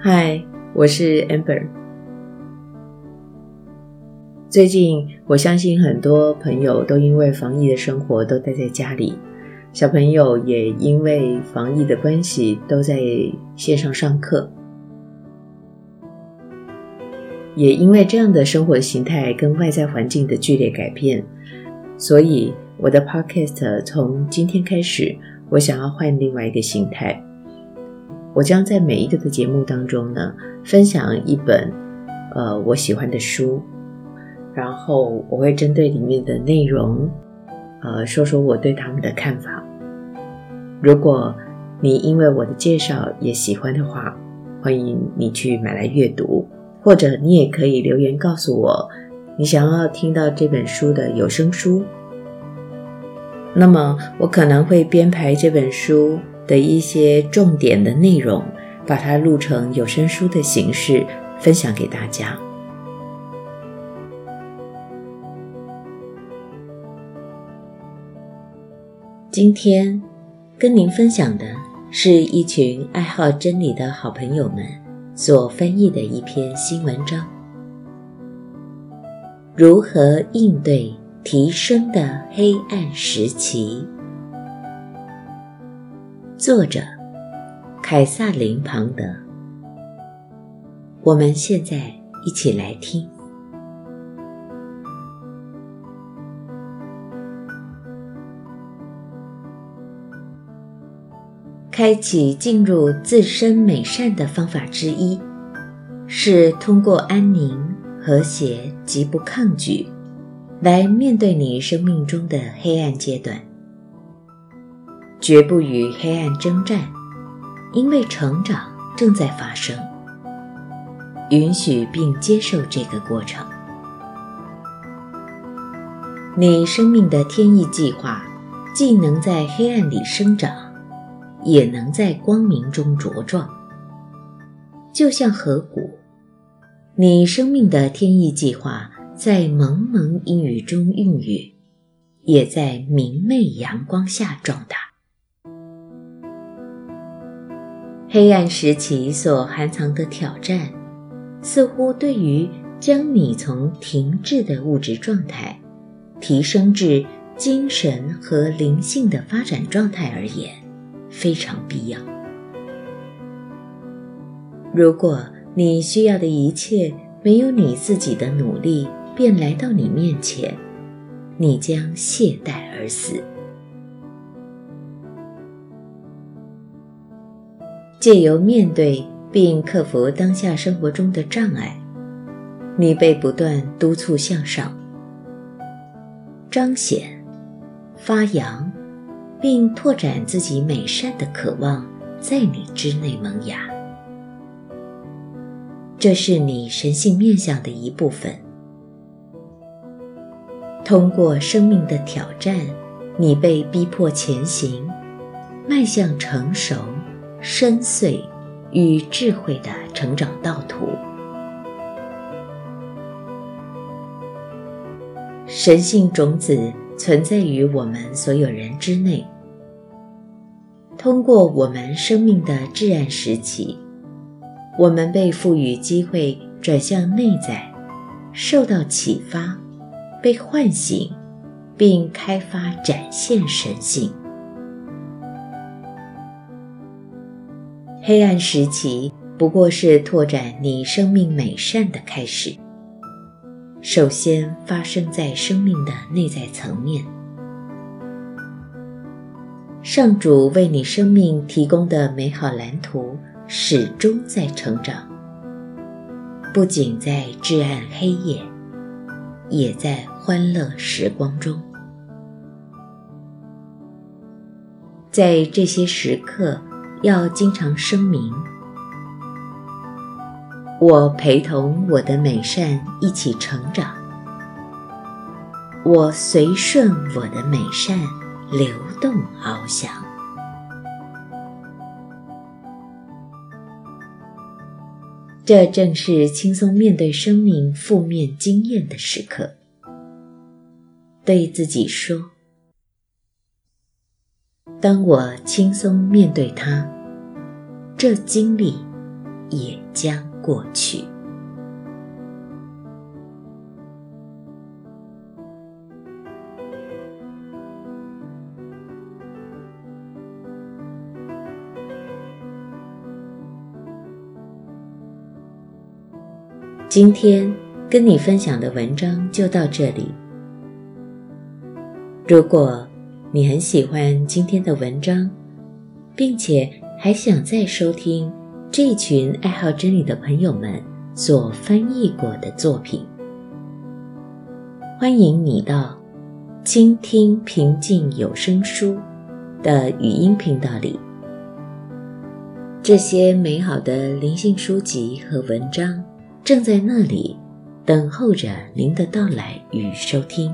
嗨，我是 Amber。最近，我相信很多朋友都因为防疫的生活都待在家里，小朋友也因为防疫的关系都在线上上课，也因为这样的生活形态跟外在环境的剧烈改变，所以我的 Podcast 从今天开始，我想要换另外一个形态。我将在每一个的节目当中呢，分享一本呃我喜欢的书，然后我会针对里面的内容，呃说说我对他们的看法。如果你因为我的介绍也喜欢的话，欢迎你去买来阅读，或者你也可以留言告诉我你想要听到这本书的有声书。那么我可能会编排这本书。的一些重点的内容，把它录成有声书的形式分享给大家。今天跟您分享的是一群爱好真理的好朋友们所翻译的一篇新文章：如何应对提升的黑暗时期。作者凯撒琳·庞德。我们现在一起来听。开启进入自身美善的方法之一，是通过安宁、和谐及不抗拒，来面对你生命中的黑暗阶段。绝不与黑暗征战，因为成长正在发生。允许并接受这个过程。你生命的天意计划，既能在黑暗里生长，也能在光明中茁壮。就像河谷，你生命的天意计划在蒙蒙阴雨中孕育，也在明媚阳光下壮大。黑暗时期所含藏的挑战，似乎对于将你从停滞的物质状态提升至精神和灵性的发展状态而言，非常必要。如果你需要的一切没有你自己的努力便来到你面前，你将懈怠而死。借由面对并克服当下生活中的障碍，你被不断督促向上，彰显、发扬，并拓展自己美善的渴望在你之内萌芽。这是你神性面相的一部分。通过生命的挑战，你被逼迫前行，迈向成熟。深邃与智慧的成长道途，神性种子存在于我们所有人之内。通过我们生命的至暗时期，我们被赋予机会转向内在，受到启发，被唤醒，并开发展现神性。黑暗时期不过是拓展你生命美善的开始。首先发生在生命的内在层面。上主为你生命提供的美好蓝图始终在成长，不仅在至暗黑夜，也在欢乐时光中。在这些时刻。要经常声明：我陪同我的美善一起成长，我随顺我的美善流动翱翔。这正是轻松面对生命负面经验的时刻。对自己说。当我轻松面对它，这经历也将过去。今天跟你分享的文章就到这里。如果你很喜欢今天的文章，并且还想再收听这群爱好真理的朋友们所翻译过的作品，欢迎你到“倾听平静有声书”的语音频道里。这些美好的灵性书籍和文章正在那里等候着您的到来与收听。